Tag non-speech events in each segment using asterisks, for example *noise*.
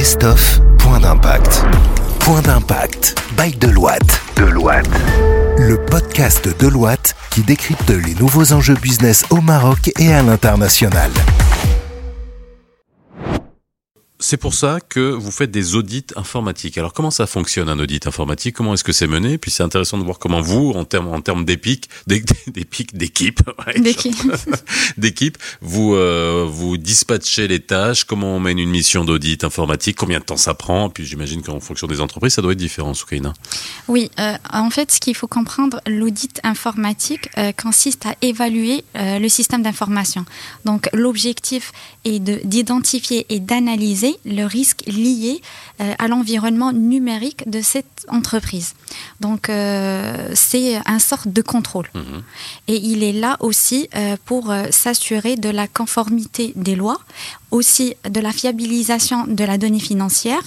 best-of Point d'impact. Point d'impact by Deloitte. Deloitte. Le podcast Deloitte qui décrypte les nouveaux enjeux business au Maroc et à l'international. C'est pour ça que vous faites des audits informatiques. Alors comment ça fonctionne un audit informatique? Comment est-ce que c'est mené? Puis c'est intéressant de voir comment vous, en termes en termes d'épique, *laughs* d'équipe, *laughs* *laughs* d'équipe, vous euh, vous dispatchez les tâches. Comment on mène une mission d'audit informatique? Combien de temps ça prend? Puis j'imagine qu'en fonction des entreprises, ça doit être différent, Soukaina. Oui, euh, en fait, ce qu'il faut comprendre, l'audit informatique euh, consiste à évaluer le système d'information. Donc l'objectif est d'identifier et d'analyser le risque lié euh, à l'environnement numérique de cette entreprise. Donc, euh, c'est un sorte de contrôle. Mhm. Et il est là aussi euh, pour s'assurer de la conformité des lois, aussi de la fiabilisation de la donnée financière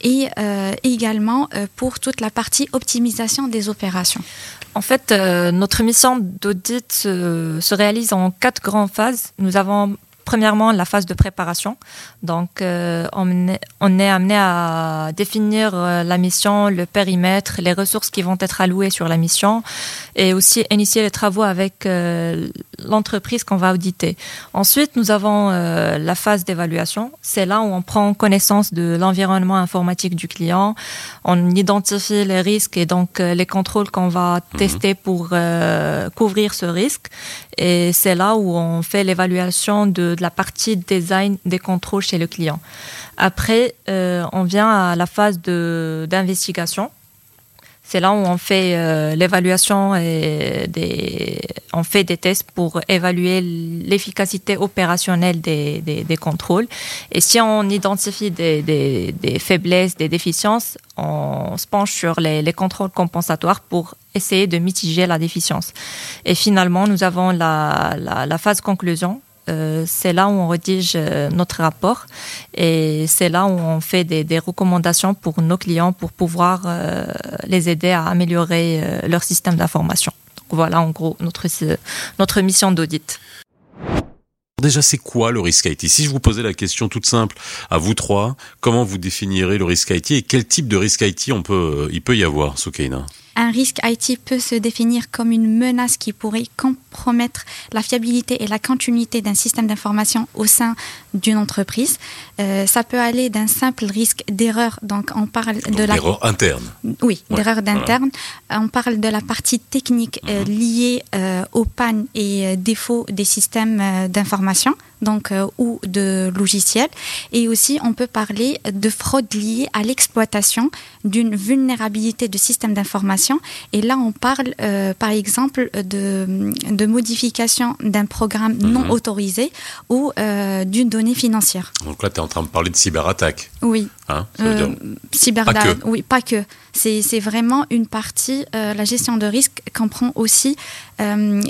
et également pour toute la partie optimisation des opérations. En fait, notre mission d'audit se réalise en quatre grandes phases. Nous avons premièrement la phase de préparation. Donc, euh, on, est, on, est, amené à définir euh, la mission, le périmètre, les ressources qui vont être allouées sur la mission et aussi initier les travaux avec euh, l'entreprise qu'on va auditer. Ensuite, nous avons la phase d'évaluation. C'est là où on prend connaissance de l'environnement informatique du client. On identifie les risques et donc les contrôles qu'on va mhm. tester pour couvrir ce risque. Et c'est là où on fait l'évaluation de la partie design des contrôles chez le client. Après, euh, on vient à la phase d'investigation. C'est là où on fait euh, l'évaluation et on fait des tests pour évaluer l'efficacité opérationnelle des, contrôles. Et si on identifie des, faiblesses, des déficiences, on se penche sur les, les, contrôles compensatoires pour essayer de mitiger la déficience. Et finalement, nous avons la, la phase conclusion euh, c'est là où on rédige euh, notre rapport et c'est là où on fait des, recommandations pour nos clients pour pouvoir euh, les aider à améliorer leur système d'information. voilà en gros notre, notre mission d'audit. Déjà, c'est quoi le risque IT Si je vous posais la question toute simple à vous trois, comment vous définirez le risque IT et quel type de risque IT on peut, il peut y avoir, Soukaina? Un risque IT peut se définir comme une menace qui pourrait compromettre la fiabilité et la continuité d'un système d'information au sein d'une entreprise. Euh, ça peut aller d'un simple risque d'erreur, donc on parle de la erreur interne. Oui, d'erreur d'interne. On parle de la partie technique euh, mhm. liée euh, aux pannes et défauts des systèmes d'information donc ou de logiciels et aussi on peut parler de fraude liée à l'exploitation d'une vulnérabilité de système d'information et là, on parle, euh, par exemple, de, de modification d'un programme non mhm. autorisé ou euh, d'une donnée financière. Donc là, tu es en train de parler de cyberattaque. Oui. Hein, euh, pas que. Oui, pas que. C'est vraiment une partie, la gestion de risque comprend aussi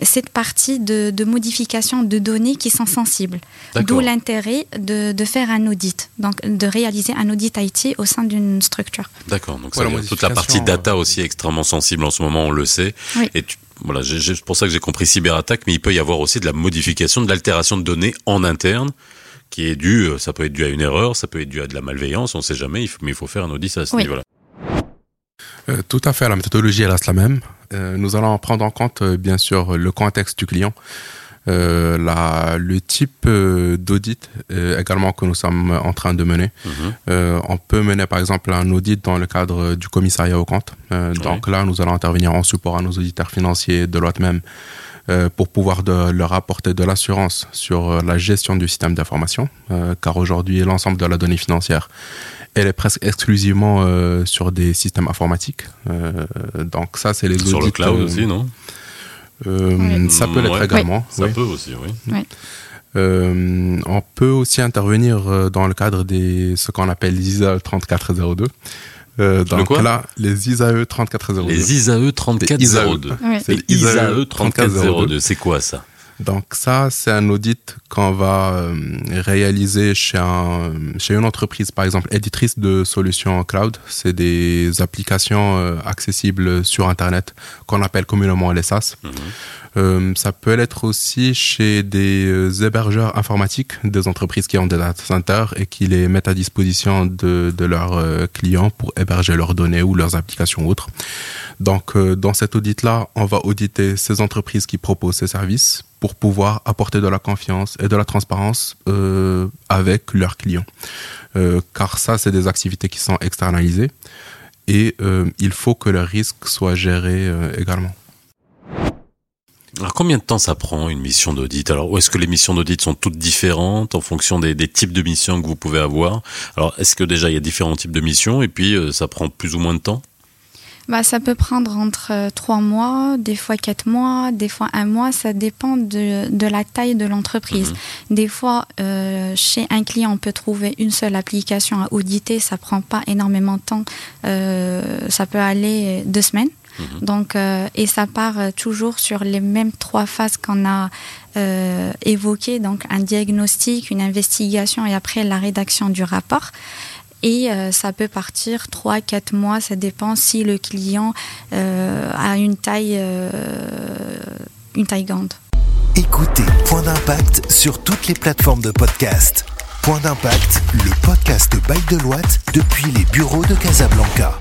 cette partie de, de, modification de données qui sont sensibles. D'où l'intérêt de, de, faire un audit, donc de réaliser un audit IT au sein d'une structure. D'accord, donc ça toute la partie data aussi extrêmement sensible en ce moment, on le sait. Et voilà, c'est pour ça que j'ai compris cyberattaque, mais il peut y avoir aussi de la modification, de l'altération de données en interne qui est due, euh, ça peut être dû à une erreur, ça peut être dû à de la malveillance, on ne sait jamais, mais il faut faire un audit à ce niveau-là. Euh, tout à fait, la méthodologie reste la même. Euh, nous allons prendre en compte, bien sûr, le contexte du client. Euh, la, le type euh, d'audit euh, également que nous sommes en train de mener. Mhm. on peut mener par exemple un audit dans le cadre du commissariat au compte. Donc là, nous allons intervenir en support à nos auditeurs financiers de l'autre même pour pouvoir de, leur apporter de l'assurance sur la gestion du système d'information, car aujourd'hui l'ensemble de la donnée financière, elle est presque exclusivement sur des systèmes informatiques. donc ça, c'est les sur audits. Sur le cloud aussi, non? Euh, ça peut l'être également. Ça peut aussi, oui. Euh, on peut aussi intervenir euh, dans le cadre des ce qu'on appelle les ISAE 3402. Euh, donc là, les ISAE 3402. Les ISAE 3402. C'est les ISAE 3402. C'est quoi ça? Donc ça, c'est un audit qu'on va euh, réaliser chez, un, chez une entreprise, par exemple, éditrice de solutions cloud. C'est des applications euh, accessibles sur Internet qu'on appelle communément les SaaS. Mhm. Euh, ça peut être aussi chez des euh, hébergeurs informatiques, des entreprises qui ont des data centers et qui les mettent à disposition de, leurs euh, clients pour héberger leurs données ou leurs applications autres. Donc, dans cet audit-là, on va auditer ces entreprises qui proposent ces services pour pouvoir apporter de la confiance et de la transparence avec leurs clients. Car ça, c'est des activités qui sont externalisées et il faut que le risque soit géré également. Alors combien de temps ça prend une mission d'audit? Alors est-ce que les missions d'audit sont toutes différentes en fonction des, des, types de missions que vous pouvez avoir? Alors est-ce que déjà il y a différents types de missions et puis ça prend plus ou moins de temps? Bah, ça peut prendre entre euh, trois mois, des fois quatre mois, des fois un mois. Ça dépend de, de la taille de l'entreprise. Mhm. Des fois, euh, chez un client, on peut trouver une seule application à auditer. Ça prend pas énormément de temps. Euh, ça peut aller deux semaines. Mhm. Donc, euh, et ça part euh, toujours sur les mêmes trois phases qu'on a euh, évoquées, donc un diagnostic, une investigation et après la rédaction du rapport et euh, ça peut partir 3-4 mois, ça dépend si le client euh, a une taille, euh, une taille grande. Écoutez Point d'impact sur toutes les plateformes de podcast. Point d'impact, le podcast by Deloitte depuis les bureaux de Casablanca.